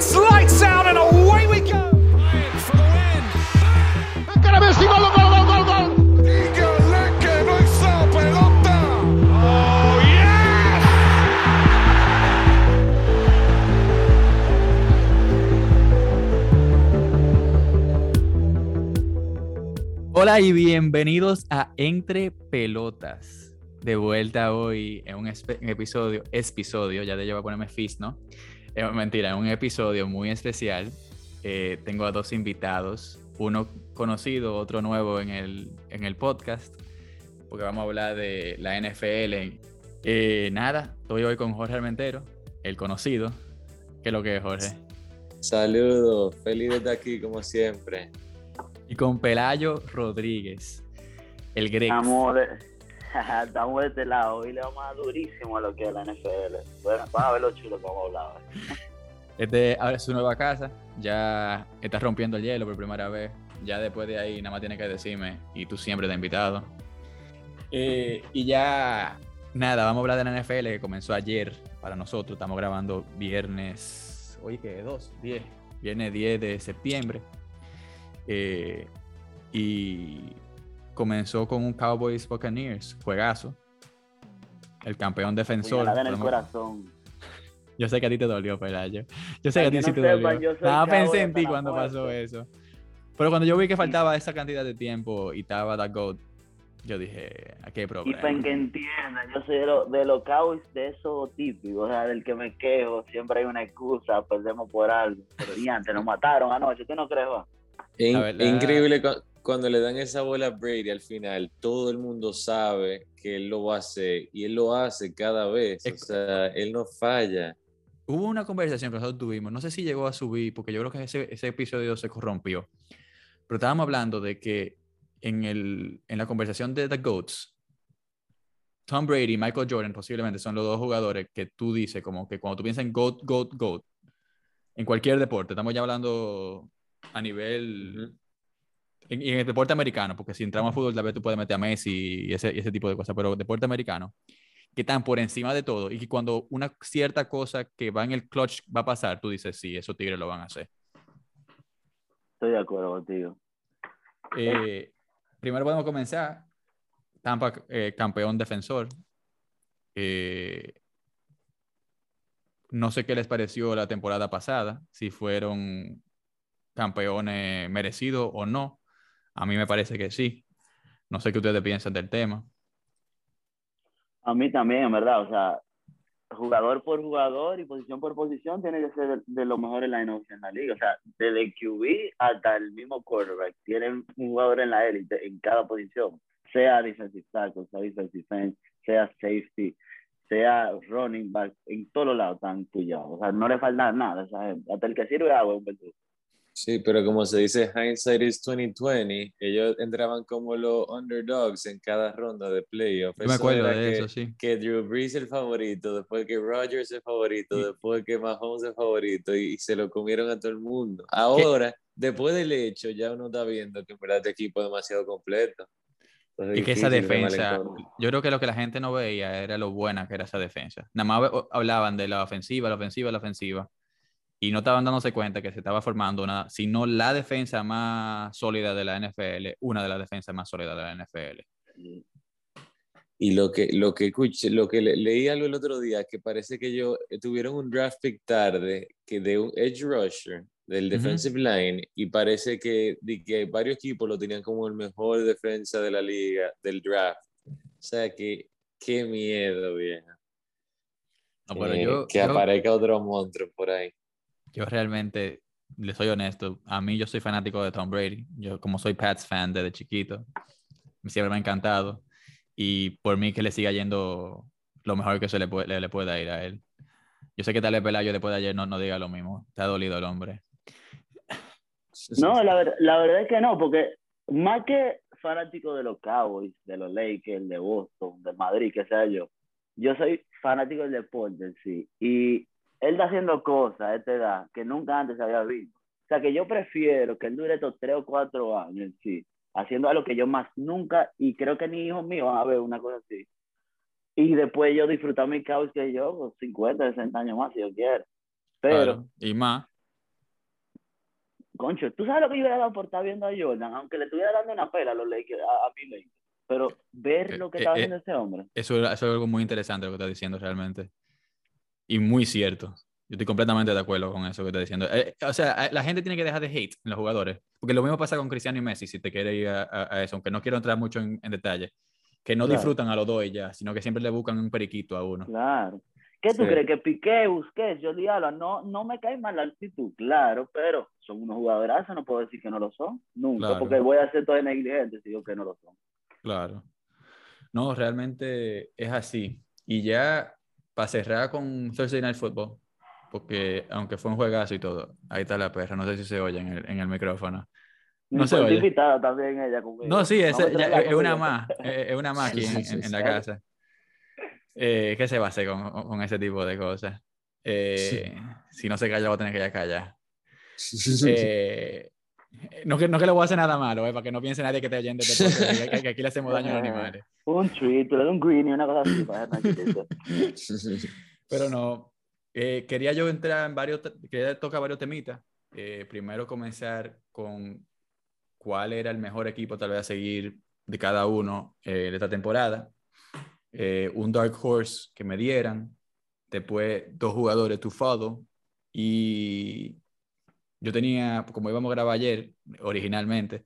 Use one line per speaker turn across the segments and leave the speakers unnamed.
It's lights out and away we go. For the win.
Encara Messi, gol, gol, gol, gol, gol.
Dígale que no hizo pelota. Oh, yes.
Hola y bienvenidos a Entre Pelotas. De vuelta hoy en un, episodio, episodio, ya de yo voy a ponerme fis, ¿no? Eh, mentira, en un episodio muy especial. Eh, tengo a dos invitados, uno conocido, otro nuevo en el, en el podcast, porque vamos a hablar de la NFL. Eh, nada, estoy hoy con Jorge Armentero, el conocido. ¿Qué es lo que es, Jorge?
Saludos, feliz de estar aquí como siempre.
Y con Pelayo Rodríguez, el.
Estamos de, estamos de este lado y le vamos a dar durísimo a lo que es la NFL. Bueno, van a ver lo chulo que vamos a hablar. hoy.
Este ahora es su nueva casa, ya está rompiendo el hielo por primera vez. Ya después de ahí, nada más tiene que decirme, y tú siempre te invitado. Eh, y ya, nada, vamos a hablar de la NFL que comenzó ayer para nosotros. Estamos grabando viernes, oye, ¿qué? 2, 10, viernes 10 de septiembre. Eh, y comenzó con un Cowboys Buccaneers, juegazo. El campeón defensor.
Puñalada en el
podemos-
corazón.
yo sé que a ti te dolió, Pelayo. Yo sé que a ti sí te dolió. Nada, pensé en ti cuando
muerte.
pasó eso. Pero cuando yo vi que faltaba esa cantidad de tiempo y estaba The GOAT, yo dije, aquí hay
Y
problema.
para que entiendan, yo soy de, lo- de los Cowboys de esos típicos, o sea, del que me quejo, siempre hay una excusa, perdemos por algo. Pero y antes nos mataron anoche, ¿tú no crees, va?
In- increíble cuando le dan esa bola a Brady al final, todo el mundo sabe que él lo va a hacer y él lo hace cada vez. O sea, él no falla.
Hubo una conversación que nosotros tuvimos, no sé si llegó a subir, porque yo creo que ese, ese episodio se corrompió. Pero estábamos hablando de que en, el, en la conversación de The GOATs, Tom Brady y Michael Jordan posiblemente son los dos jugadores que tú dices, como que cuando tú piensas en GOAT, GOAT, GOAT, en cualquier deporte, estamos ya hablando a nivel. En, y en el deporte americano, porque si entramos a fútbol, tal vez tú puedes meter a Messi y ese, y ese tipo de cosas, pero deporte americano, que están por encima de todo y que cuando una cierta cosa que va en el clutch va a pasar, tú dices, sí, esos tigres lo van a hacer.
Estoy de acuerdo contigo.
Eh, primero podemos comenzar. Tampa, eh, campeón defensor. Eh, no sé qué les pareció la temporada pasada, si fueron campeones merecidos o no. A mí me parece que sí. No sé qué ustedes piensan del tema.
A mí también, en verdad, o sea, jugador por jugador y posición por posición tiene que ser de, los mejores lineouts en la liga. O sea, desde QB hasta el mismo quarterback. Tienen un jugador en la élite en cada posición. Sea defensive tackle, sea defensive end, sea safety, sea running back, en todos lados están puyados. O sea, no le falta nada a esa gente. Hasta el que sirve agua un.
Sí, pero como se dice, hindsight is 2020. Ellos entraban como los underdogs en cada ronda de playoff.
Yo me acuerdo de
que-
eso, sí.
que Drew Brees es el favorito, después que Rodgers el favorito,
Y-
después que Mahomes es el favorito y, y se lo comieron a todo el mundo. Ahora, después del hecho, ya uno está viendo que en verdad este equipo es demasiado completo. Entonces,
Y que esa defensa, yo creo que lo que la gente no veía era lo buena que era esa defensa. Nada más hablaban de la ofensiva, la ofensiva, la ofensiva. Y no estaban dándose cuenta que se estaba formando una, sino la defensa más sólida de la NFL, una de las defensas más sólidas de la NFL.
Y lo que, lo que escuché, lo que le- leí algo el otro día, que parece que ellos eh, tuvieron un draft pick tarde, que de un edge rusher, del defensive line, y parece que, que varios equipos lo tenían como el mejor defensa de la liga, del draft. O sea que, qué miedo, vieja.
No, pero
Eh,
yo,
que
yo-
aparezca otro monstruo por ahí.
Yo realmente, le soy honesto, a mí yo soy fanático de Tom Brady. Yo como soy Pats fan desde chiquito, siempre me ha encantado. Y por mí que le siga yendo lo mejor que se le puede, le, le pueda ir a él. Yo sé que tal vez Pelayo después de ayer no, no diga lo mismo. Te ha dolido el hombre.
No, la, ver- la verdad es que no, porque más que fanático de los Cowboys, de los Lakers, de Boston, de Madrid, que sea yo, yo soy fanático del deporte en sí. Y él está haciendo cosas a esta edad que nunca antes había visto. O sea, que yo prefiero que él dure estos tres o cuatro años en sí, haciendo algo que yo más nunca, y creo que ni hijos míos van a ver una cosa así. Y después yo disfrutar mi Cowboys que yo, con 50, 60 años más, si yo quiero. Pero
Claro, Y más.
concho, ¿tú sabes lo que yo hubiera dado por estar viendo a Jordan? Aunque le estuviera dando una pela a los Lakers, a, a mi Lakers. Pero ver
Eh,
lo que
eh,
estaba
eh,
haciendo ese hombre.
Eso, eso es algo muy interesante lo que estás diciendo realmente. Y muy cierto. Yo estoy completamente de acuerdo con eso que estás diciendo. Eh, o sea, eh, la gente tiene que dejar de hate en los jugadores. Porque lo mismo pasa con Cristiano y Messi, si te quieres ir a, a- a eso, aunque no quiero entrar mucho en, en detalle. Que no
Claro.
disfrutan a los dos y ya, sino que siempre le buscan un periquito a uno.
Claro. ¿Qué tú
Sí.
crees? Que Piqué, Busquets, Jordi Alba, no, no me cae mal la actitud, claro, pero son unos jugadorazos, no puedo decir que no lo son, nunca,
Claro.
porque voy a ser todo negligente si digo que no lo son.
Claro. No, realmente es así. Y ya para cerrar con Thursday Night Football, porque aunque fue un juegazo y todo, ahí está la perra, no sé si se oye en el, en el micrófono. No se oye.
invitada también ella conmigo.
No, sí, ya- es una más, es es una más aquí en, en- en la
Sí.
casa. Eh, ¿Qué se va a hacer con, con ese tipo de cosas? Eh, si no se calla, va a tener que ya callar. Eh, no, que, no que le voy a hacer nada malo, eh, para que no piense nadie que te oyente podcast, que, que aquí le hacemos daño a los animales.
Un das un greenie, una cosa así para.
Pero no, eh, quería yo entrar en varios, quería tocar varios temitas. Eh, primero comenzar con cuál era el mejor equipo tal vez a seguir de cada uno eh, de esta temporada. Eh, un dark horse que me dieran. Después dos jugadores to follow. Y yo tenía, como íbamos a grabar ayer originalmente,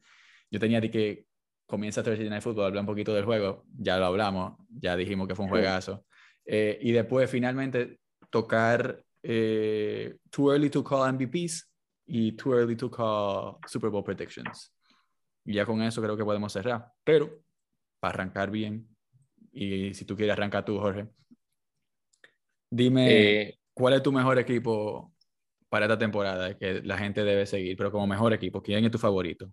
yo tenía de que comienza Thursday Night Football, hablar un poquito del juego, ya lo hablamos, ya dijimos que fue un juegazo. Eh, y después finalmente tocar eh, Too Early to Call MVPs y Too Early to Call Super Bowl Predictions. Y ya con eso creo que podemos cerrar. Pero para arrancar bien, y si tú quieres arrancar tú, Jorge, dime
Eh,
cuál es tu mejor equipo para esta temporada que la gente debe seguir, pero como mejor equipo, ¿quién es tu favorito?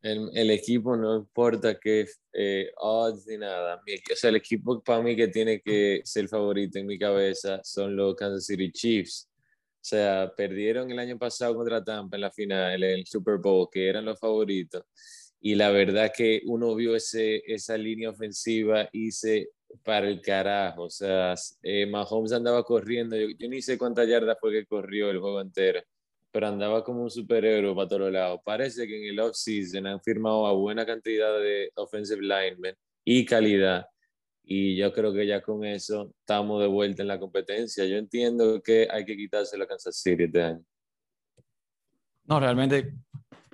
el, el equipo no importa qué eh, odds ni nada. Mi o sea, el equipo para mí que tiene que ser favorito en mi cabeza son los Kansas City Chiefs. O sea, perdieron el año pasado contra Tampa en la final, en el Super Bowl, que eran los favoritos. Y la verdad que uno vio ese, esa línea ofensiva y se para el carajo. O sea, eh, Mahomes andaba corriendo. Yo, yo ni sé cuántas yardas fue que corrió el juego entero pero andaba como un superhéroe para todos lados. Parece que en el off-season han firmado a buena cantidad de offensive linemen y calidad. Y yo creo que ya con eso estamos de vuelta en la competencia. Yo entiendo que hay que quitarse la Kansas City este año.
No, realmente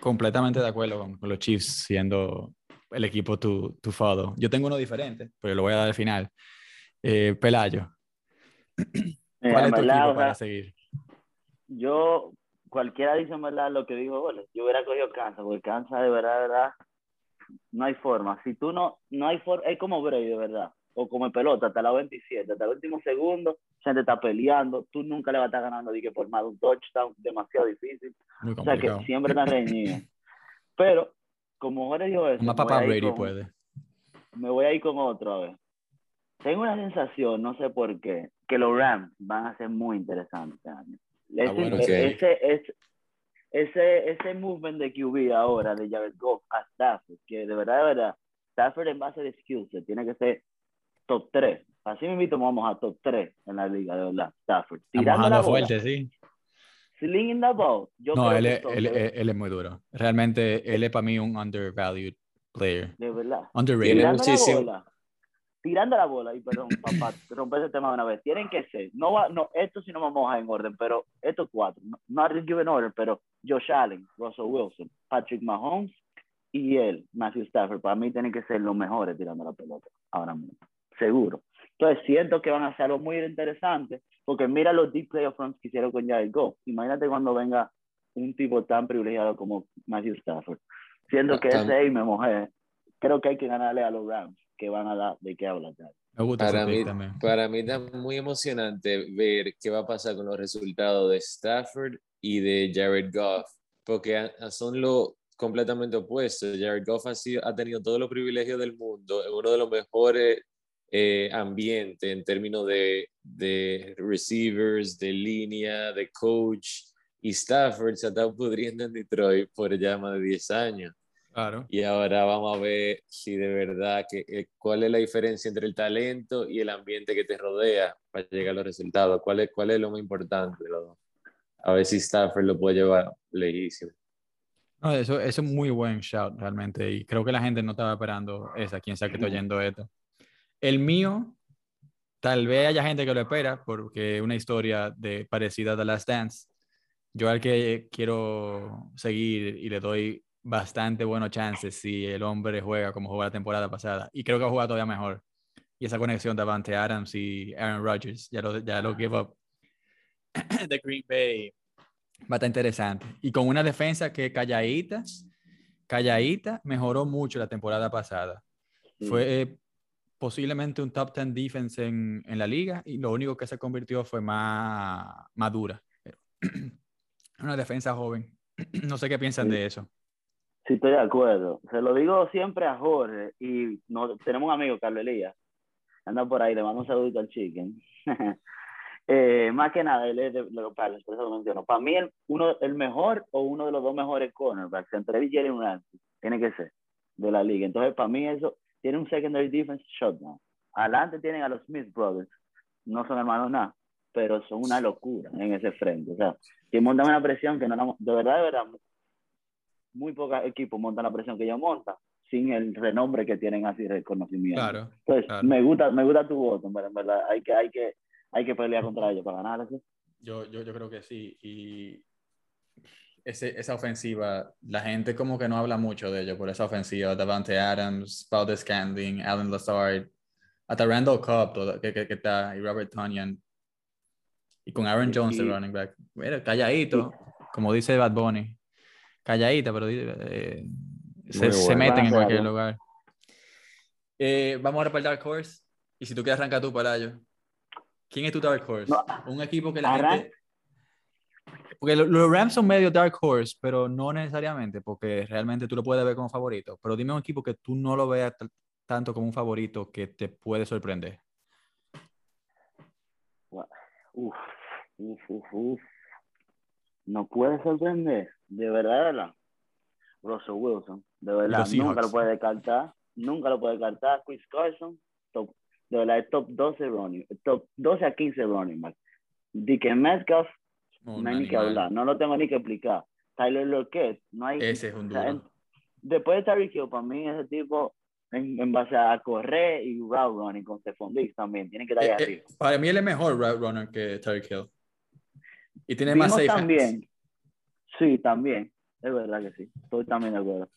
completamente de acuerdo con, los Chiefs siendo el equipo to, to follow. Yo tengo uno diferente, pero lo voy a dar al final. Eh, Pelayo, ¿cuál es tu equipo para seguir?
yo, cualquiera dice en verdad lo que dijo. Yo hubiera cogido Kansas, porque Kansas de verdad, de verdad, no hay forma. Si tú no, no hay forma, es como Brady, de verdad. O como pelota, hasta la 27, hasta el último segundo, gente está peleando, tú nunca le vas a estar ganando que por más de un touchdown, demasiado difícil. O sea que siempre están reñidos. Pero, como Jorge dijo eso, voy
papá
a ir
Brady
con-
puede.
me voy a ir con otro, a ver. Tengo una sensación, no sé por qué, que los Rams van a ser muy interesantes este año. Ese,
bueno,
ok.
ese, ese, ese, ese movement de QB ahora, de Jared Goff a Stafford, que de verdad, de verdad, Stafford en base de set tiene que ser top 3. Así me invito, vamos a top 3 en la liga, de verdad, Stafford. Tirando la bola,
fuerte, sí.
Slinging the ball. Yo
No,
creo
él
que
es, él, él- él es muy duro. Realmente, él es para mí un undervalued player.
de verdad.
Underrated.
Tirando
muchísimo-
la bola, tirando la bola, y perdón, papá, romper ese tema de una vez, tienen que ser, no va, no, esto sí no vamos a en orden, pero estos cuatro, no, no given order, pero Josh Allen, Russell Wilson, Patrick Mahomes y él, Matthew Stafford, para mí tienen que ser los mejores tirando la pelota, ahora mismo, seguro. Entonces siento que van a ser algo muy interesante, porque mira los deep playoff runs que hicieron con Jared Goff, imagínate cuando venga un tipo tan privilegiado como Matthew Stafford. Siento que ese ahí me mojé, creo que hay que ganarle a los Rams, que van a dar de qué hablar. ya.
Me gusta
Para mí, para mí está muy emocionante ver qué va a pasar con los resultados de Stafford y de Jared Goff, porque son lo completamente opuestos. Jared Goff ha, sido, ha tenido todos los privilegios del mundo, en uno de los mejores eh, ambientes en términos de, de receivers, de línea, de coach, y Stafford se está pudriendo en Detroit por ya más de 10 años.
Claro.
Y ahora vamos a ver si de verdad, que, eh, cuál es la diferencia entre el talento y el ambiente que te rodea para llegar a los resultados. ¿Cuál es, cuál es lo más importante de los dos? A ver si Stafford lo puede llevar lejísimo.
No, eso, eso es muy buen shout realmente y creo que la gente no estaba esperando esa, quien sea que está oyendo esto. El mío, tal vez haya gente que lo espera porque una historia de, parecida a The Last Dance. Yo al que quiero seguir y le doy bastante buenos chances si el hombre juega como jugó la temporada pasada y creo que va a jugar todavía mejor. Y esa conexión de Avante Adams y Aaron Rodgers, ya lo, ya lo give up de Green Bay va a estar interesante. Y con una defensa que calladita, calladita, mejoró mucho la temporada pasada. Fue eh, posiblemente un top 10 defense en, en, la liga y lo único que se convirtió fue más madura. una defensa joven. no sé qué piensan de eso.
Sí, estoy de acuerdo. Se lo digo siempre a Jorge y no, tenemos un amigo, Carlos Elías, anda por ahí, le mando un saludito al chicken. Eh, más que nada, él es de, lo, para, menciono. Para mí, el, uno, el mejor o uno de los dos mejores cornerbacks entre y Jalen Ramsey tiene que ser de la liga. Entonces, para mí, eso tiene un secondary defense shutdown. Adelante tienen a los Smith Brothers. No son hermanos nada, pero son una locura en ese frente. O sea, que montan una presión que no, de verdad, de verdad, muy pocos equipos montan la presión que ellos montan sin el renombre que tienen así reconocimiento.
Claro,
Entonces,
claro.
me gusta, me gusta tu voto, en verdad, hay que, hay que hay que pelear contra ellos para ganar. ¿sí?
Yo, yo, yo creo que sí. Y ese, esa ofensiva, la gente como que no habla mucho de ellos por esa ofensiva. Davante Adams, Paul Scandling, Alan Lazard, hasta Randall Cobb, todo, que, que, que, está, y Robert Tonyan. Y con Aaron Jones, el running back. Mira, calladito, como dice Bad Bunny. Calladita, pero eh, se, bueno. se, meten en cualquier lugar. Eh, vamos ahora para el Dark Horse. Y si tú quieres arrancar tú para ello. ¿Quién es tu Dark Horse? No, un equipo que la arranca. gente. Porque los Rams son medio Dark Horse, pero no necesariamente, porque realmente tú lo puedes ver como favorito. Pero dime un equipo que tú no lo veas tanto como un favorito que te puede sorprender.
Uf, uf, uf, uf. No puede sorprender, de verdad, de verdad. Russell Wilson, de verdad, nunca lo puede descartar, nunca lo puede descartar. Chris Carson, top de verdad, top 12 running, top 12 a 15 running back. Dick Metcalf, no hay ni que hablar, no lo tengo ni que explicar. Tyler Lockett, no hay.
Ese es un duro. O sea, en,
después de Tyreek Hill, para mí, ese tipo, en, en, base a correr y route running con Stephon Diggs también, tiene que estar ahí
eh. Eh, para mí, él es mejor route runner que Tyreek Hill. Y tiene
Vimos
más safe
también.
hands.
Sí, también. Es verdad que sí. Estoy también de acuerdo.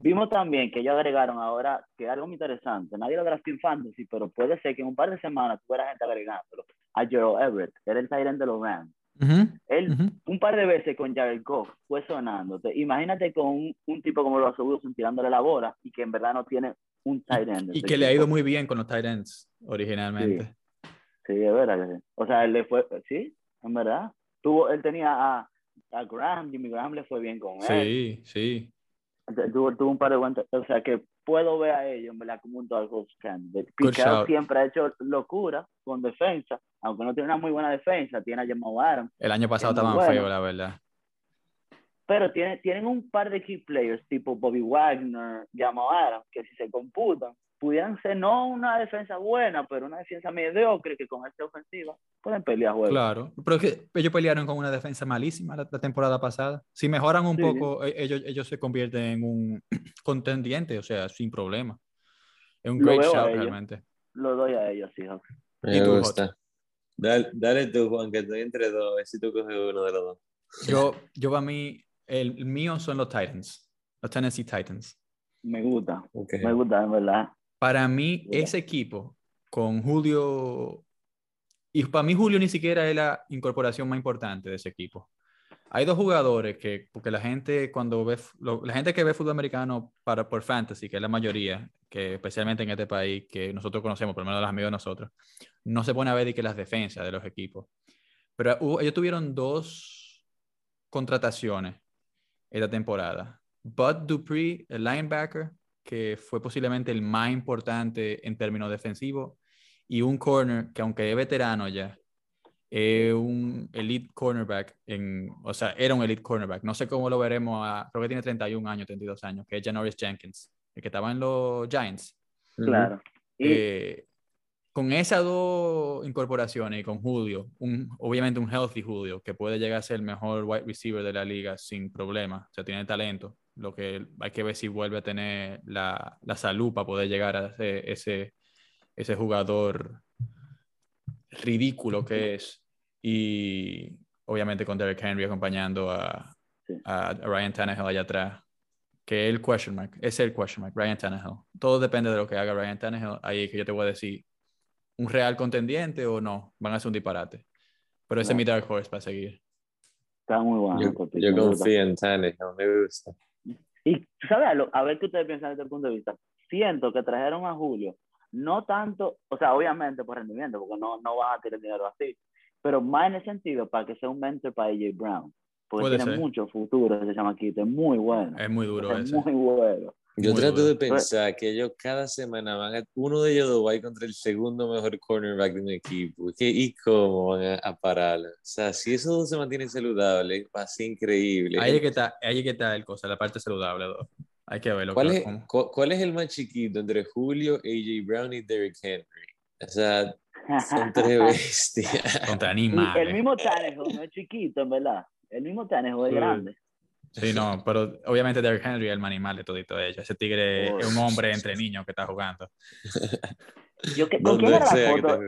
Vimos también que ellos agregaron ahora, que algo muy interesante, nadie lo draftó en fantasy, pero puede ser que en un par de semanas tuviera gente agregándolo, a Gerald Everett, era el Tyrant de los Rams.
Uh -huh.
Él,
uh -huh.
un par de veces con Jared Goff fue sonándote. Imagínate con un, un tipo como Russell Wilson tirándole la bola y que en verdad no tiene un tight end.
Y, y que le ha ido muy bien con los tight ends originalmente.
Sí, sí es verdad. O sea, él le fue, sí, en verdad. Tuvo, él tenía a, a Graham, Jimmy Graham le fue bien con él.
Sí, sí.
Tuvo, tuvo, un par de buenos, o sea que puedo ver a ellos en verdad como un Dark Horse candidate. Picard siempre ha hecho locura con defensa, aunque no tiene una muy buena defensa, tiene a Jamal Adams.
El año pasado estaban
bueno,
feo, la verdad.
Pero tiene, tienen un par de key players tipo Bobby Wagner, Jamal Adams, que si se computan, pudieran ser no una defensa buena, pero una defensa mediocre que con esta ofensiva pueden pelear juegos.
Claro, pero es que ellos pelearon con una defensa malísima la, la temporada pasada. Si mejoran un
Sí,
poco, e- ellos, ellos se convierten en un contendiente, o sea, sin problema. Es un
Lo
great shout realmente.
Lo doy a ellos, Seahawks.
Me
¿Y tú,
gusta. Dale, dale tú, Juan, que estoy entre dos. A ver si tú coges uno de los dos.
Yo, yo para mí, el mío son los Titans, los Tennessee Titans.
Me gusta, me gusta, en verdad.
Para mí,
Mira.
ese equipo con Julio, y para mí Julio ni siquiera es la incorporación más importante de ese equipo. Hay dos jugadores que, porque la gente cuando ve, lo- la gente que ve fútbol americano para, por fantasy, que es la mayoría, que especialmente en este país, que nosotros conocemos, por lo menos los amigos de nosotros, no se pone a ver de que las defensas de los equipos. Pero ellos tuvieron dos contrataciones esta temporada. Bud Dupree, el linebacker, que fue posiblemente el más importante en términos defensivos, y un corner que aunque es veterano ya, es un elite cornerback, en, o sea, era un elite cornerback. No sé cómo lo veremos, a, creo que tiene 31 años, 32 años, que es Janoris Jenkins, el que estaba en los Giants.
Claro. Y
Eh, con esas dos incorporaciones y con Julio, un, obviamente un healthy Julio, que puede llegar a ser el mejor wide receiver de la liga sin problema, o sea, tiene talento. Lo que hay que ver si vuelve a tener la, la salud para poder llegar a ese, ese, ese jugador ridículo que es. Y obviamente con Derek Henry acompañando a, a, a Ryan Tannehill allá atrás. Que es el question mark, es el question mark, Ryan Tannehill. Todo depende de lo que haga Ryan Tannehill. Ahí es que yo te voy a decir, ¿un real contendiente o no? Van a ser un disparate. Pero ese es mi dark horse para seguir.
Está muy bueno.
Yo, yo confío en Tannehill, me gusta.
Y, ¿sabes? A ver qué ustedes piensan desde el punto de vista. Siento que trajeron a Julio, no tanto, o sea, obviamente por rendimiento, porque no, no van a tirar dinero así, pero más en el sentido para que sea un mentor para AJ Brown. Porque
Puede
tiene
ser.
mucho futuro ese chamaquito, es muy bueno.
Es muy duro
es
ese.
muy bueno.
Yo
Muy
trato de pensar que ellos cada semana van a, uno de ellos dos va a ir contra el segundo mejor cornerback de un equipo. ¿Qué, ¿Y cómo van a, a pararlo? O sea, si esos dos se mantienen saludables, va a ser increíble.
Ahí es que está, ahí es que está el cosa, la parte saludable. dos. Hay que verlo.
¿Cuál
claro,
es,
cómo.
cu- ¿Cuál es el más chiquito entre Julio, AJ Brown y Derrick Henry? O sea, son tres bestias.
Contra
Y el
animales.
mismo Tannehill no es chiquito, en verdad. El mismo Tannehill es
Sí.
grande.
Sí, no, pero obviamente Derrick Henry es el animal de todito ellos. Ese tigre
Oh.
es un hombre entre niños que está jugando.
Yo, que- ¿Con quién era la foto?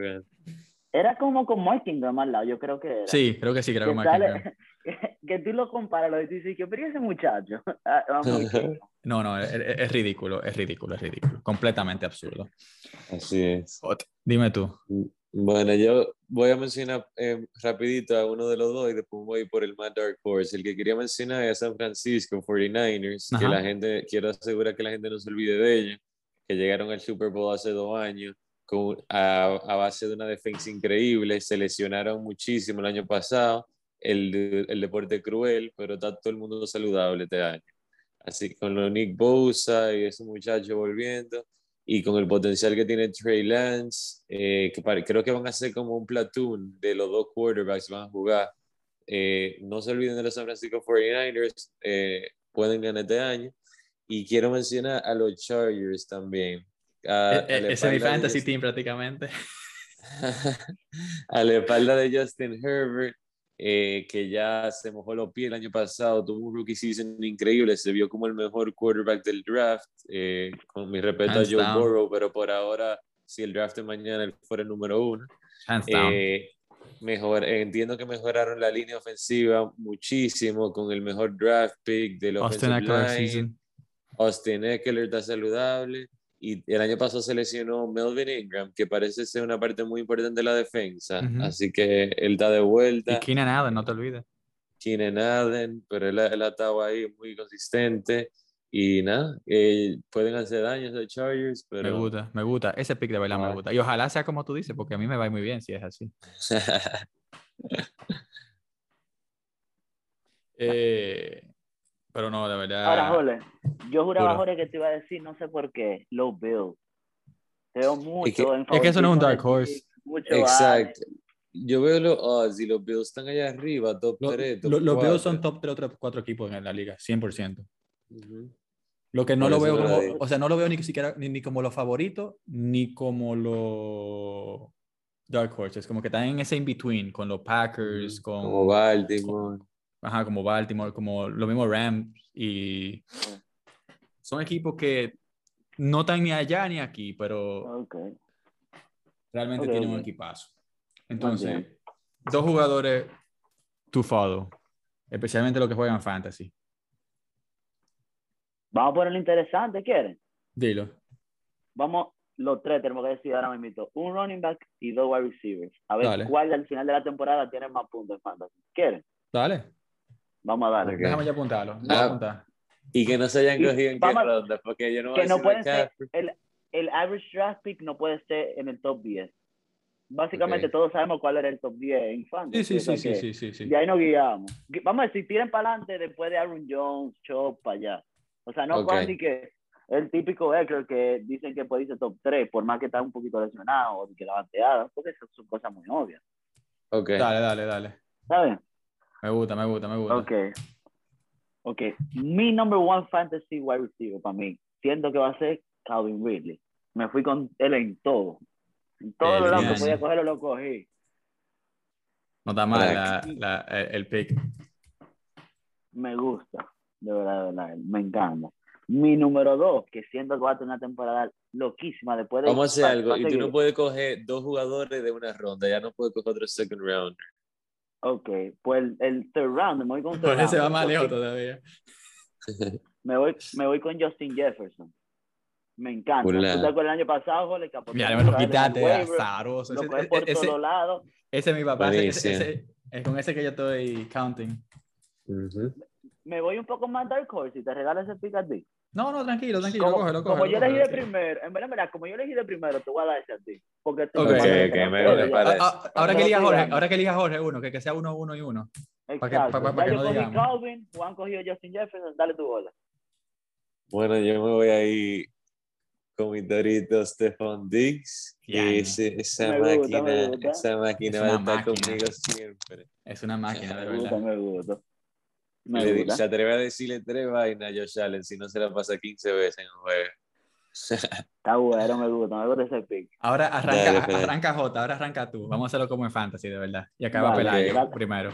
Era como con Mark Ingram al lado, yo creo que era.
Sí, creo que sí, creo
que,
Mark
sale-
Ingram.
que, que tú lo comparas lo dices, ¿qué pero ¿y ese muchacho? Ah, vamos,
No, no, es, es- ridículo, es ridículo, es ridículo. Completamente absurdo.
Así es.
Dime tú.
Bueno, yo voy a mencionar eh, rapidito a uno de los dos y después voy por el más dark horse. El que quería mencionar es San Francisco 49ers, que la gente, quiero asegurar que la gente no se olvide de ellos, que llegaron al Super Bowl hace dos años con, a, a base de una defensa increíble, se lesionaron muchísimo el año pasado, el, el deporte cruel, pero está todo el mundo saludable este año. Así que con los Nick Bosa y ese muchacho volviendo, y con el potencial que tiene Trey Lance, eh, que pare- creo que van a ser como un platoon de los dos quarterbacks que van a jugar. Eh, no se olviden de los San Francisco 49ers, eh, pueden ganar este año. Y quiero mencionar a los Chargers también. A- a
E- e- ese es mi fantasy
Justin-
team prácticamente.
a la espalda de Justin Herbert, eh, que ya se mojó los pies el año pasado, tuvo un rookie season increíble, se vio como el mejor quarterback del draft, eh, con mi respeto a
Hands
Joe
down.
Burrow, pero por ahora, si el draft de mañana él fuera el número uno, eh, mejor, eh, entiendo que mejoraron la línea ofensiva muchísimo con el mejor draft pick
Austin Eckler
line.
season.
Austin Eckler está saludable. Y el año pasado se lesionó Melvin Ingram, que parece ser una parte muy importante de la defensa.
Ujú.
Así que él está de
Y
vuelta.
Keenan Allen, no te olvides.
Keenan Allen, pero él, él ha estado ahí muy consistente. Y nada, eh, pueden hacer daño a Chargers, pero.
Me gusta, me gusta. Ese pick de me
Ah.
gusta. Y ojalá sea como tú dices, porque a mí me va muy bien si es así. Eh, pero no, de verdad.
Ahora, Jole, yo juraba,
Duro.
Jorge, que te iba a decir, no sé por qué, los Bills. Te veo mucho
que-
en
es que eso no es un dark horse.
Mucho
Exacto. Yo veo los odds y los Bills están allá arriba, top
Lo-
3.
lo- los Bills son top 3 otros cuatro equipos en la liga, 100%.
Ujú.
Lo que no
Por
lo veo como, o sea, no lo veo ni siquiera ni, ni como los favoritos, ni como los Dark Horses, como que están en ese in-between con los Packers, con,
Como Baltimore.
Ajá, como Baltimore, como lo mismo Rams, y son equipos que no están ni allá ni aquí, pero
Ok.
realmente tienen un equipazo. Entonces, dos jugadores to follow, especialmente los que juegan fantasy.
Vamos a ponerlo interesante, ¿quieren?
Dilo.
Vamos, los tres tenemos que decir ahora mismo, un running back y dos wide receivers. A ver
Dale.
cuál al final de la temporada tiene más puntos en fantasy. ¿Quieren?
Dale,
Vamos a darle.
Déjame ya apuntarlo. voy a apuntar.
Y que no se hayan
Y
cogido en qué ronda, porque yo no voy
Que
a
no
decir
pueden ser, el, el average draft pick no puede ser en el top 10. Básicamente todos sabemos cuál era el top 10 en fantasy.
Sí, sí,
o sea
sí, sí, sí, sí, sí.
De ahí nos guiamos. Gu- Vamos a decir, tiren para adelante después de Aaron Jones, Chop, para allá. O sea, no
Ok.
pueden decir que el típico Eckler que dicen que puede irse top 3, por más que está un poquito lesionado o que la bateada, porque esas son cosas muy obvias.
Ok.
Dale, dale, dale.
¿Sabes?
Me gusta, me gusta, me gusta.
Ok. Ok. Mi number one fantasy wide receiver para mí, siento que va a ser Calvin Ridley. Me fui con él en todo. Todo
El
lo que podía cogerlo lo cogí.
No está mal la- la- el, el pick.
Me gusta, de verdad, de verdad, me encanta. Mi número dos, que siento que va a tener una temporada loquísima después de...
Vamos a hacer algo. Y tú no puedes coger dos jugadores de una ronda. Ya no puedes coger otro second round.
Ok, pues el, el third round, me voy con third
Jorge se va más lejos todavía.
Me voy, me voy con Justin Jefferson. Me encanta.
Hola.
¿Tú te acuerdas el año pasado, Jorge?
Mira, me lo quitaste, azaroso.
Lo
Ese,
por
ese-
todos lados.
ese es mi papá. ese- ese-
Buenísimo.
ese- es con ese que yo estoy counting.
Me voy un poco más Dark Horse y te regalo ese pick a ti.
No, no, tranquilo, tranquilo.
Como,
cógelo,
como
cógelo,
yo elegí de primero, en verdad, verdad, como yo elegí de primero, te voy a dar ese a ti. Porque te
Ok.
te-
Ok,
te-
ok,
te-
me- me parece.
Ah, ahora que elija Jorge, ahora que elija Jorge uno, que, que sea uno, uno y uno. que-
Exacto.
pa- pa-
Ya
pa que
yo
no digamos.
Calvin, Juan cogió Justin Jefferson, dale tu bola.
Bueno, yo me voy a ir con mi torito Stephon Diggs. Que
ya.
ese- esa
gusta,
máquina,
gusta.
esa máquina
Es
va a estar
máquina.
conmigo siempre.
Es una máquina, de
Me gusta,
verdad.
me gusta. Me
Le se atreve a decirle tres vainas a Josh Allen si no se la pasa 15 veces en un juego.
Está bueno, me gusta, me gusta ese pick.
Ahora arranca,
Dale,
arranca J, ahora arranca tú. Vamos a hacerlo como en fantasy, de verdad. Y acaba
Dale,
Pelayo primero.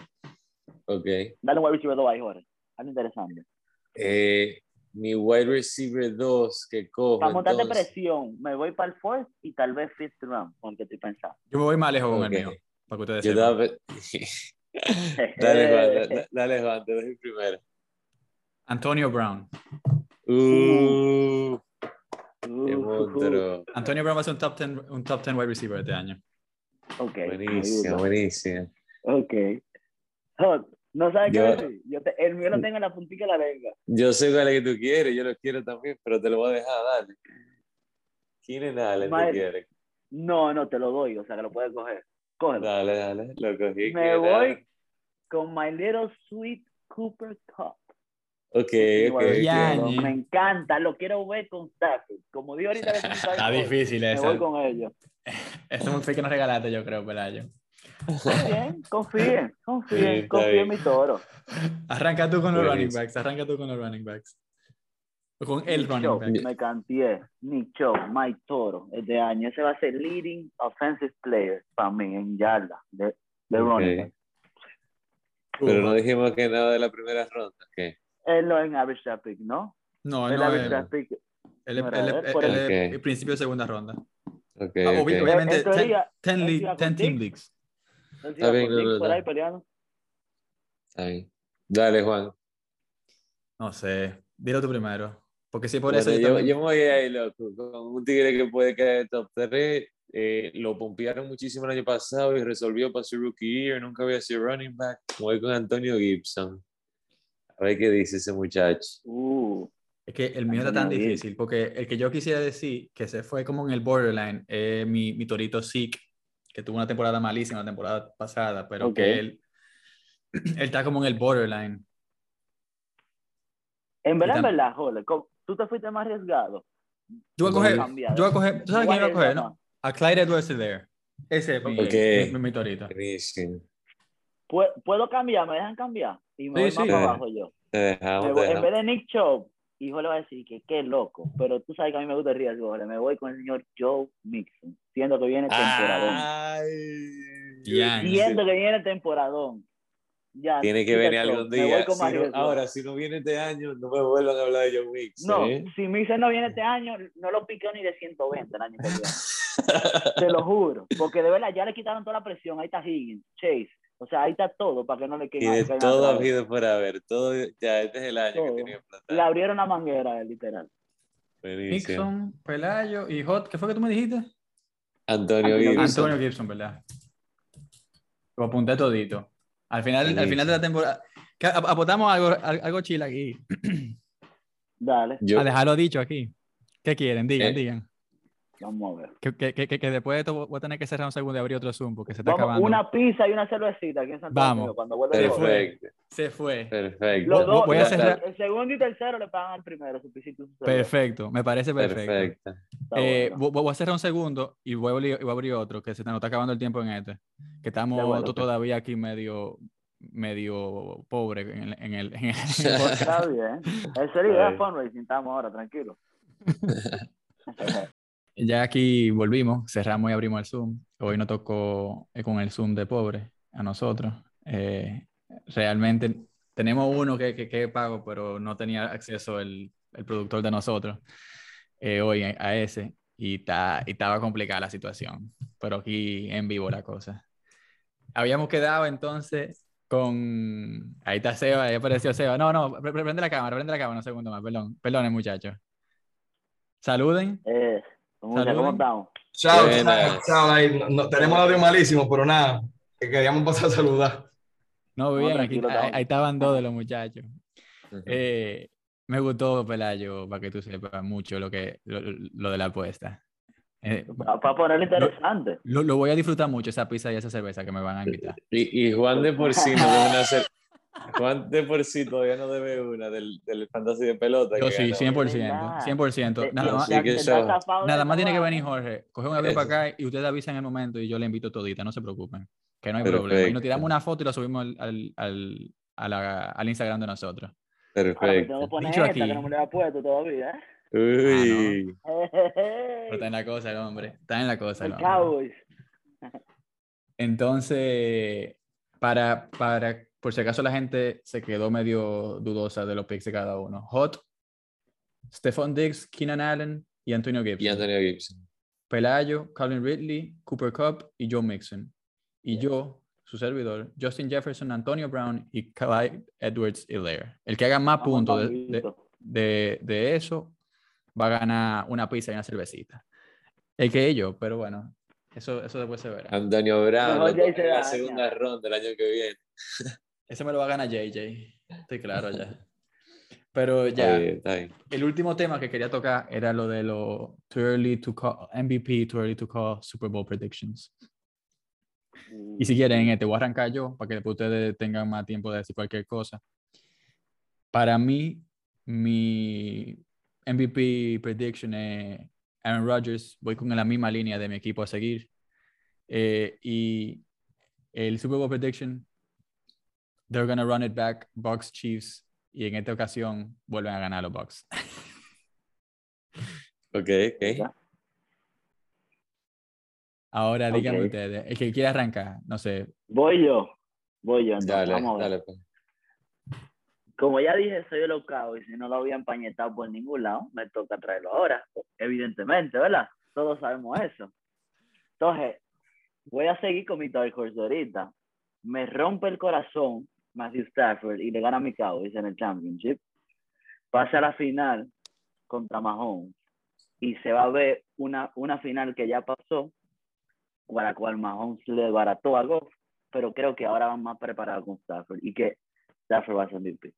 ok.
Dale un wide receiver 2 ahí, Jorge. Algo interesante.
Eh, mi wide receiver 2 que cojo.
Para montarte
entonces-
presión, me voy para el fourth y tal vez fifth round, con el que estoy pensando.
Yo me voy más lejos con
Ok.
el mío, para que ustedes
Yo
sepan.
estaba dale, Juan, da- dale, Juan, te doy primero.
Antonio Brown.
Uh, qué
Uh,
monstruo.
Antonio Brown va a ser un top 10, un top 10 wide receiver este año.
Ok,
Buenísimo, buenísimo.
Ok. Hot, no sabes qué
Yo-
decir. Yo te- el mío lo tengo en la puntita de la lengua.
Yo sé cuál es que tú quieres, yo lo quiero también, pero te lo voy a dejar, dale. ¿Quién Allen tú
Madre-
quieres?
No, no, te lo doy, o sea que lo puedes coger. Cógelo.
Dale, dale, lo cogí.
Me voy
Allen.
Con My Little Sweet Cooper Cup.
Ok, ok.
Ya.
Me encanta, lo quiero ver con Stafford. Como digo ahorita,
Está difícil
me
esa.
voy con ellos.
Ese es un pick que nos regalaste, yo creo, Pelayo.
Confíen, confíen,
está
confíen en mi toro.
Arranca tú con los running backs, arranca tú con los running backs. Con el
Nick
running back.
Me canté. Nick Chubb, Mike Toro, este año. Ese va a ser leading offensive player para mí en yarda de, de
Ok.
running back.
Pero no dijimos que nada de la primera ronda. ¿qué?
Él no es en average draft pick, ¿no?
No,
el
no,
average
él,
draft pick.
él,
no era
él, es el principio de segunda ronda.
Ok,
Ah,
ok.
obvi- obviamente,
En teoría,
10
él
league-
iba con
10 team leagues.
Está bien,
por ahí peleando.
Está bien. Dale, Juan.
No sé, dilo tú primero. Porque si por
Bueno,
eso yo
yo,
también-
yo me voy ahí, loco, con un tigre que puede caer en top 3. Eh, lo pompearon muchísimo el año pasado y resolvió para su rookie year. Nunca había sido running back. Voy con Antonio Gibson. A ver qué dice ese muchacho.
Uh,
Es que el mío está tan difícil, porque el que yo quisiera decir, que se fue como en el borderline, es mi, mi torito Zeke, que tuvo una temporada malísima la temporada pasada, pero
Ok.
que él, él está como en el borderline.
en verdad, en verdad, joder, co- tú te fuiste más arriesgado.
Yo voy a coger, yo voy a coger, ¿tú sabes quién voy a coger, no? A Clyde Edwards Helaire. Ese es mi,
Ok.
mi.
¿Puedo, ¿Puedo cambiar? ¿Me dejan cambiar? Y me
Sí,
voy
sí.
más para abajo yo.
Dejamos,
voy- en vez de Nick Chubb, hijo le va a decir que qué loco, pero tú sabes que a mí me gusta el riesgo, me voy con el señor Joe Mixon, siendo que viene temporadón.
Buenísimo.
Siendo que viene temporadón. Ya,
Tiene que venir algún día. Si no- ahora, si no viene este año, no me vuelvan a hablar de John Wicks.
No,
¿eh?
si Mixon no viene este año, no lo piqueo ni de 120 el año que viene. Te lo juro. Porque de verdad ya le quitaron toda la presión. Ahí está Higgins, Chase. O sea, ahí está todo para que no le quede
Y de todo habido por haber. Todo, ya, este es el año
Todo.
que tenía que
Le abrieron la manguera, literal.
Buenísimo.
Nixon, Pelayo y Hot, ¿qué fue que tú me dijiste?
Antonio
Antonio
Gibson.
Antonio Gibson, ¿verdad? Lo apunté todito. Al final, al final de la temporada. que ap- Apostamos algo, al- algo chile aquí.
Dale,
Yo,
A dejarlo dicho aquí. ¿Qué quieren? Digan,
Eh.
digan.
Vamos a ver.
Que, que, que, que después de esto voy a tener que cerrar un segundo y abrir otro Zoom porque se está
Vamos,
acabando.
una pizza y una cervecita aquí en Santo
Vamos.
Domingo cuando
Se fue.
perfecto.
Se fue.
Perfecto.
Los dos,
Voy a
los-
cerrar-
el segundo y tercero le pagan al primero su pisita y su cerveza.
Perfecto, me parece perfecto.
Perfecto.
Eh,
bueno.
voy a cerrar un segundo y voy a abrir, y voy a abrir otro, que se nos está acabando el tiempo en este. Que estamos
bueno.
todavía aquí medio medio pobre en el, en el, en el- en.
Está bien. Esa es la idea
Ay.
de fundraising. Estamos ahora, tranquilo.
ya aquí volvimos, cerramos y abrimos el Zoom. Hoy nos tocó eh, con el Zoom de pobre a nosotros. Eh, realmente tenemos uno que, que, que, pago, pero no tenía acceso el, el productor de nosotros eh, hoy a ese y, ta, y estaba complicada la situación. Pero aquí en vivo la cosa. Habíamos quedado entonces con... Ahí está Seba, ahí apareció Seba. No, no, prende la cámara, prende la cámara un segundo más, perdón. Perdón, muchachos. Saluden.
Eh, ¿cómo, ¿Cómo estamos?
Chao, chao, chao. Ahí. No, tenemos audio malísimo, pero nada, que queríamos pasar a saludar.
No, bien, aquí, ahí, ahí, estaban dos de los muchachos. Uh -huh. eh, me gustó, Pelayo, para que tú sepas mucho lo, que, lo, lo de la apuesta.
Eh, para ponerlo interesante.
Lo, lo, voy a disfrutar mucho, esa pizza y esa cerveza que me van a invitar.
Y, y Juan de por sí no debe una. Juan de por sí todavía no debe una del, del fantasy de pelota.
Yo sí, 100%. 100%. Nada, más, nada más tiene que venir Jorge. Coge un avión para acá y usted avisa en el momento y yo le invito todita, no se preocupen. Que no hay Perfecto. problema. Y nos tiramos una foto y la subimos al, al, al, a la, al Instagram de nosotros.
Perfecto.
Ahora, poner esta, aquí. que no me lo he puesto todavía, ¿eh?
Uy.
Ah, no. Pero está en la cosa el hombre. Está en la cosa el hombre. Cowboys. Entonces, para, para, por si acaso la gente se quedó medio dudosa de los picks de cada uno. Hot, Stephon Diggs, Keenan Allen y Antonio Gibson.
Y Antonio Gibson.
Pelayo, Calvin Ridley, Cooper Cup y Joe Mixon. Y yo, su servidor, Justin Jefferson, Antonio Brown y Clyde Edwards Hilaire. El que haga más puntos de, de, de, de, eso va a ganar una pizza y una cervecita. El que yo, pero bueno, eso, eso después se verá.
Antonio Brown, la segunda ronda el año que viene.
Eso me lo va a ganar JJ, estoy claro ya. Pero ya, el último tema que quería tocar era lo de lo too early to call, MVP, too early to call Super Bowl predictions. Y si quieren, este, voy a arrancar yo para que después ustedes tengan más tiempo de decir cualquier cosa. Para mí, mi MVP prediction es Aaron Rodgers. Voy con la misma línea de mi equipo a seguir. Eh, y el Super Bowl prediction, they're gonna run it back, Bucks Chiefs. Y en esta ocasión vuelven a ganar los Bucks.
ok, ok.
Ahora díganme okay. ustedes, el que quiera arrancar, no sé.
Voy yo, voy yo. Entonces,
dale,
vamos
dale. Pues.
Como ya dije, soy el octavo y si no lo había empañetado por ningún lado, me toca traerlo ahora, evidentemente, ¿verdad? Todos sabemos eso. Entonces, voy a seguir con mi Dark Horse ahorita. Me rompe el corazón Matthew Stafford y le gana a mi Cowboys en el Championship. Pasa a la final contra Mahomes y se va a ver una, una final que ya pasó con la cual Mahomes le barató a Goff, pero creo que ahora van más preparados con Stafford y que Stafford va a ser MVP.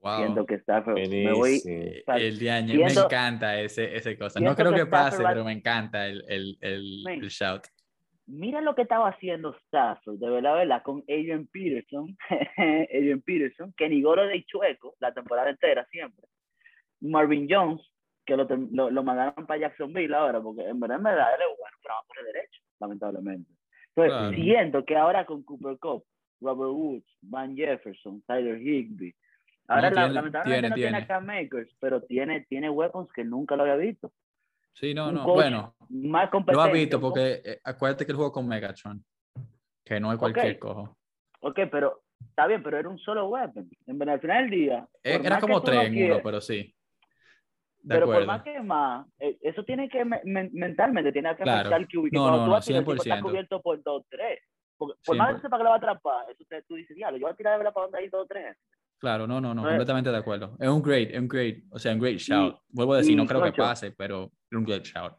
Wow.
Siento que Stafford me voy
el año siento, me encanta ese, ese cosa no creo que, que pase va... pero me encanta el, el, el, el, shout
mira lo que estaba haciendo Stafford de verdad, verdad con Adrian Peterson Adrian Peterson que ni golo de chueco la temporada entera siempre Marvin Jones que lo, lo, lo mandaron para Jacksonville ahora porque en verdad, en verdad él es bueno pero va por el derecho lamentablemente entonces claro. siento que ahora con Cooper Cup Robert Woods Van Jefferson Tyler Higby Ahora,
no,
la,
tiene,
lamentablemente
tiene,
no tiene,
tiene.
Cam Makers, pero tiene, tiene weapons que nunca lo había visto.
Sí, no, no. Bueno,
más
lo has visto porque eh, acuérdate que el juego con Megatron, que no es cualquier
okay.
cojo.
Ok, pero está bien, pero era un solo weapon. En verdad, al final del día.
Eh, era como tres en uno, pero sí.
De pero acuerdo. por más que más, eh, eso tiene que me, mentalmente, tiene que
claro.
pensar que
no, no,
tú
no,
haces,
100%.
está cubierto por dos tres. Porque por más que sepa que lo va a atrapar, eso te, tú dices, diablo, yo voy a tirar de verdad para donde hay dos tres.
Claro, no, no, no, completamente de acuerdo. Es un great, es un great, o sea, un great shout. Y, Vuelvo a decir, no creo que pase, pero es un great shout.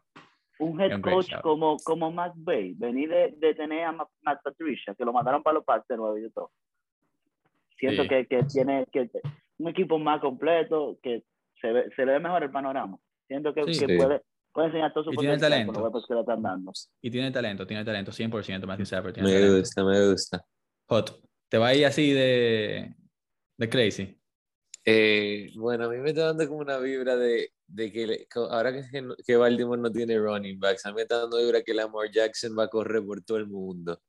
Un head un coach como, como Matt Bay, venir de, de tener a Matt Patricia, que lo mandaron para los Pats de nuevo y de todo. Siento sí. que, que, tiene que, un equipo más completo, que se, ve, se le ve mejor el panorama. Siento que,
sí,
que
sí.
puede, puede enseñar todo su
y tiene talento.
los que le están dando.
Y tiene talento, tiene talento, 100% Matthew. Tiene
me
talento.
gusta, me gusta.
Hot, ¿te va a ir así de, de crazy?
Eh, bueno, a mí me está dando como una vibra de, de que ahora que, que Baltimore no tiene running backs, a mí me está dando vibra que Lamar Jackson va a correr por todo el mundo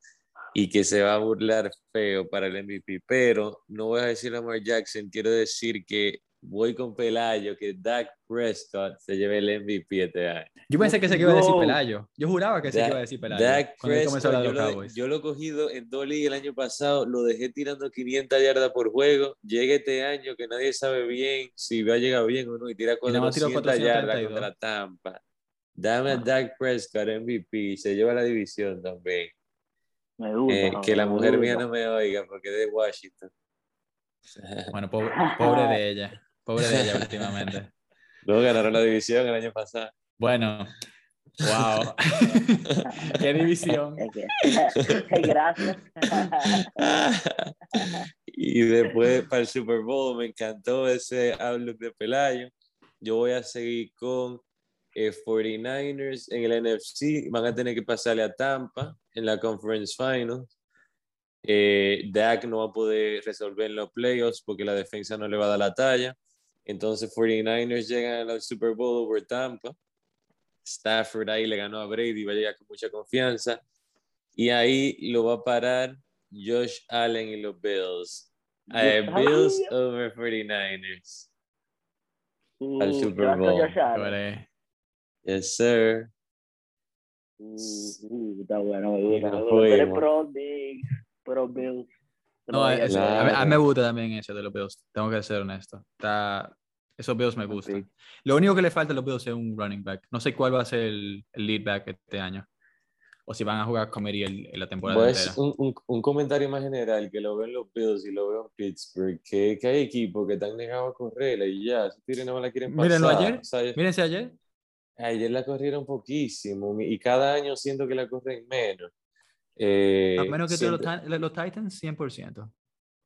y que se va a burlar feo para el MVP. Pero no voy a decir Lamar Jackson, quiero decir que voy con Pelayo, que Dak Prescott se lleve el MVP este año.
Yo pensé que se iba a decir. Pelayo. Yo juraba que se iba a decir Pelayo.
Dak Prescott, yo lo,
Cowboys.
yo lo he cogido en dos ligas el año pasado, lo dejé tirando 500 yardas por juego. Llega este año que nadie sabe bien si va a llegar bien o no y tira
nada más tiró
400 yardas
432.
contra Tampa. Dame a Dak Prescott MVP, se lleva la división también.
Me gusta.
Eh, que la
me
mujer mía no me oiga porque es de Washington.
Bueno, pobre, pobre de ella. Pobre de ella últimamente.
No ganaron la división el año pasado.
Bueno, wow. Qué división.
Gracias.
y después para el Super Bowl me encantó ese outlook de Pelayo. Yo voy a seguir con eh, 49ers en el NFC. Van a tener que pasarle a Tampa en la Conference Finals. Eh, Dak no va a poder resolver en los playoffs porque la defensa no le va a dar la talla. Entonces 49ers llegan al Super Bowl over Tampa. Stafford ahí le ganó a Brady, va a llegar con mucha confianza. Y ahí lo va a parar Josh Allen y los Bills. Eh, Bills over 49ers.
Uh,
al Super
¿qué va a hacer
Bowl.
Josh Allen?
Pobre.
Yes, sir.
Uh, uh, está bueno, me gusta.
Fuimos.
pro Bills,
No,
voy a
eso-
decir.
a, mí, a mí
Claro.
me gusta también eso de los Bills. Tengo que ser honesto. Está, esos Bills me gustan.
Sí.
Lo único que le falta a los Bills es un running back. No sé cuál va a ser el, el lead back este año. O si van a jugar comedy el- en la temporada
Pues
entera.
un, un, un comentario más general que lo ven los Bills y lo veo en Pittsburgh, que, que hay equipos que están negados a correr y ya, si tienen no me la quieren pasar.
Mírenlo ayer.
O sea,
Mírense ayer.
ayer la corrieron poquísimo y cada año siento que la corren menos. Eh,
A menos que los, los Titans, 100%.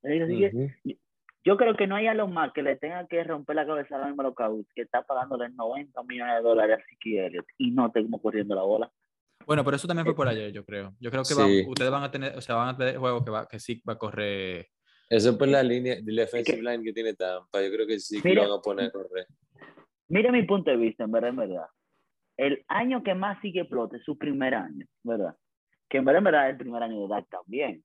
Así que
Ujú.
Yo creo que no hay a los más que le tengan que romper la cabeza a los Cowboys, que está pagándole 90 millones de dólares a Elliott y no tengo corriendo la bola.
Bueno, pero eso también fue por ayer, yo creo. Yo creo que
Sí.
ustedes van a tener, o sea, van a tener juegos que, va, que sí va a correr.
Eso es por la línea de la offensive line que tiene Tampa. Yo creo que sí que
Mira.
lo van a poner a correr.
Mire mi punto de vista, en verdad, en verdad. El año que más sigue explote es su primer año, ¿verdad? Que en verdad, es el primer año de Dak también.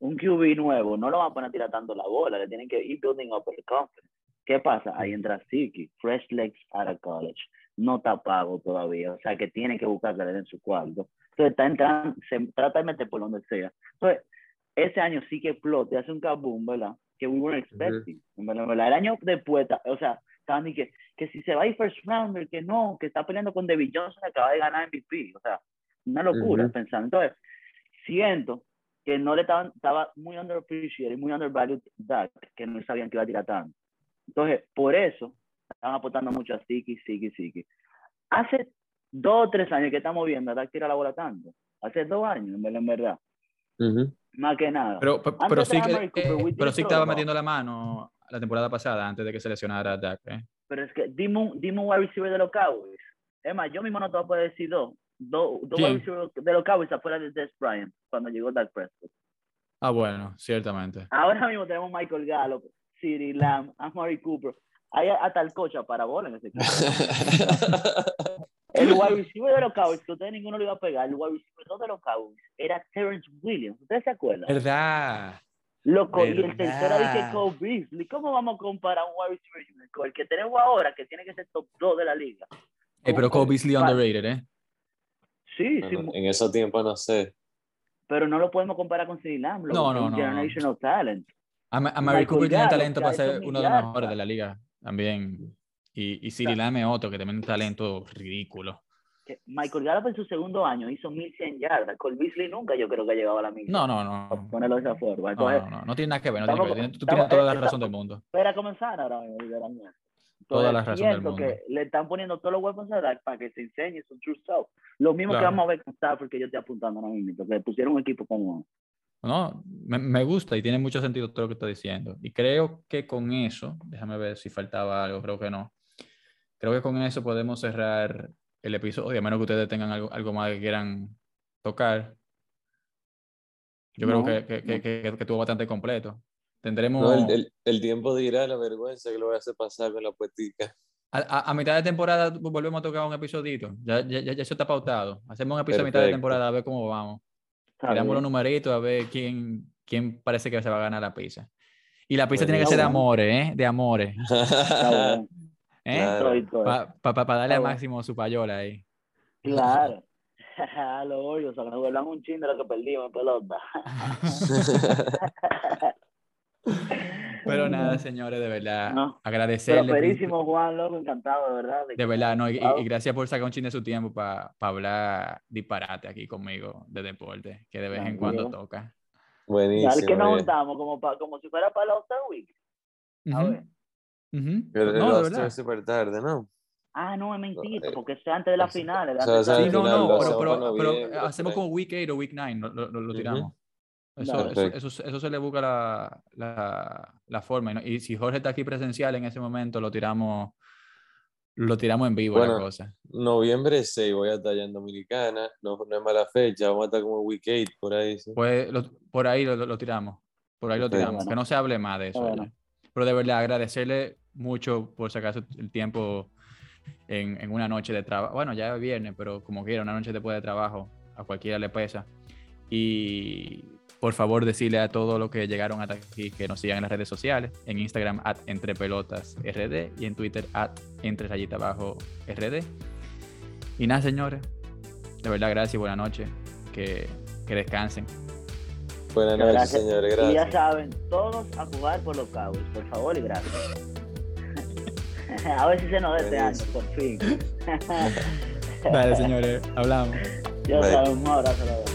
Un QB nuevo, no lo van a poner a tirar tanto la bola, le tienen que ir building up el confidence. ¿Qué pasa? Ahí entra Siki, fresh legs out of college, no está pago todavía, o sea que tiene que buscar que le den su cuarto. Entonces está entrando, se trata de meter por donde sea. Entonces, ese año sí que explote, hace un kaboom, ¿verdad? Que we weren't expecting. en verdad, en verdad. El año después, o sea, estaban que, que si se va a ir first rounder, que no, que está peleando con David Johnson, que acaba de ganar MVP, o sea, una locura pensando. Entonces, siento que no le estaban, estaba muy underappreciated y muy undervalued Dak, que no sabían que iba a tirar tanto. Entonces, por eso, estaban aportando mucho a Siki, Siki, Siki. Hace dos o tres años que estamos viendo a Dak tirar la bola tanto. Hace dos años, en verdad, en verdad.
Ujú.
Más que nada.
Pero, pero sí, que-
Cooper,
eh, pero sí estaba
ball.
metiendo la mano la temporada pasada antes de que se lesionara a Dak. ¿eh?
Pero es que dime un, dime un wide receiver de los Cowboys. Es más, yo mismo no te voy a poder decir dos. Dos, receivers de los Cowboys afuera de Des Bryant cuando llegó Dak Prescott.
Ah, bueno, ciertamente.
Ahora mismo tenemos Michael Gallup, Siri Lamb, Amari Cooper. Hay hasta el coach para bola en ese equipo. El wide receiver de los Cowboys, que ustedes ninguno le iba a pegar, el wide receiver dos de los Cowboys era Terrence Williams. ¿Ustedes se acuerdan?
¿Verdad?
Loco, y el tercero dice
verdad.
Cole Beasley. ¿Cómo vamos a comparar un wide receiver con el que tenemos ahora, que tiene que ser top 2 de la liga?
Eh, pero Cole Beasley underrated, ¿eh?
Sí, sí,
Bueno, en esos tiempos no sé.
pero no lo podemos comparar con CD Lamb.
No, no, no, no.
Generational talent.
A, a Mary Cooper tiene talento para ser uno de los mejores de la liga también. Y, y Siri
Claro.
Lamb es otro que también tiene un talento ridículo.
Michael Gallup en su segundo año hizo 1100 yardas. Cole Beasley nunca yo creo que ha llegado a la misma.
No, no, no. No,
Ponerlo de esa forma.
no,
Entonces,
no, no, no tiene nada que ver. No tiene que ver.
Estamos-
Tienes- Tú tienes
estamos-
toda la razón
estamos-
del mundo.
espera comenzar ahora mismo.
Toda la razón del mundo.
que le están poniendo todos los a Dak para que se enseñe su true self. Lo mismo que vamos a ver con Stafford que yo estoy apuntando ahora mismo, que pusieron un equipo como
No, me, me gusta y tiene mucho sentido todo lo que está diciendo. Y creo que con eso, déjame ver si faltaba algo, creo que no. Creo que con eso podemos cerrar el episodio, a menos que ustedes tengan algo, algo más que quieran tocar. Yo
No,
creo que, que, que,
no.
que, que estuvo bastante completo. Tendremos
No, el, el- el tiempo dirá la vergüenza que lo voy a hacer pasar con la puestica.
a, a- a mitad de temporada volvemos a tocar un episodito. Ya, ya, ya eso está pautado. Hacemos un episodio a mitad de
Perfecto.
temporada a ver cómo vamos. Tiramos los numeritos a ver quién, quién parece que se va a ganar la pizza. Y la pizza tiene que ser de amores, ¿eh? De amores.
Bueno.
¿Eh?
Claro.
Para darle
Está
a. Máximo su payola ahí.
Claro. Lo odio, o sea, que nos vuelvan un chin de lo que perdimos en pelota.
Pero nada, señores, de verdad,
No, Pero
agradecerle.
perísimo, Juan, loco, encantado, de verdad.
De verdad, no, y, y- gracias por sacar un chin de su tiempo para hablar disparate aquí conmigo de deporte, que de vez en cuando toca.
Buenísimo.
Dale que nos juntamos como, pa- como si fuera para la All Week. A
Ujú,
ver.
ujú.
Pero
No, de
los
verdad.
es súper tarde, ¿no?
Ah, no, es mentira,
eh,
porque es antes de las finales. de
sea,
Sí, no,
final
no, pero,
hacemos
pero- pero hacemos como week 8 o week 9, lo, lo- lo- lo
Ujú.
tiramos. Eso, eso, eso, eso se le busca la, la, la forma. Y, no- y si Jorge está aquí presencial en ese momento, lo tiramos, lo tiramos en vivo la
Bueno,
cosa.
Noviembre 6 voy a estar allá en Dominicana. No, no es mala fecha. Vamos a estar como week 8 por ahí. ¿sí?
Pues lo- por ahí lo, lo- lo tiramos. Por ahí lo
Perfecto.
tiramos. Que no se hable más de eso.
Bueno.
Pero de verdad, agradecerle mucho por sacarse el tiempo en, en una noche de trabajo. Bueno, ya es viernes, pero como quiera, una noche después de trabajo, a cualquiera le pesa. Y por favor, decirle a todos los que llegaron hasta aquí que nos sigan en las redes sociales. En Instagram, at entrepelotasrd y en Twitter, at entre rayita abajo rd. Y nada, señores. De verdad, gracias y buenas noches. Que, que descansen.
Buenas noches,
Gracias.
señores.
Y ya
Gracias.
saben, todos a jugar por los Cowboys, por favor y gracias. a ver si se nos da este año, por fin.
Dale, señores. Hablamos.
ya
Bye.
saben, un abrazo a la vez.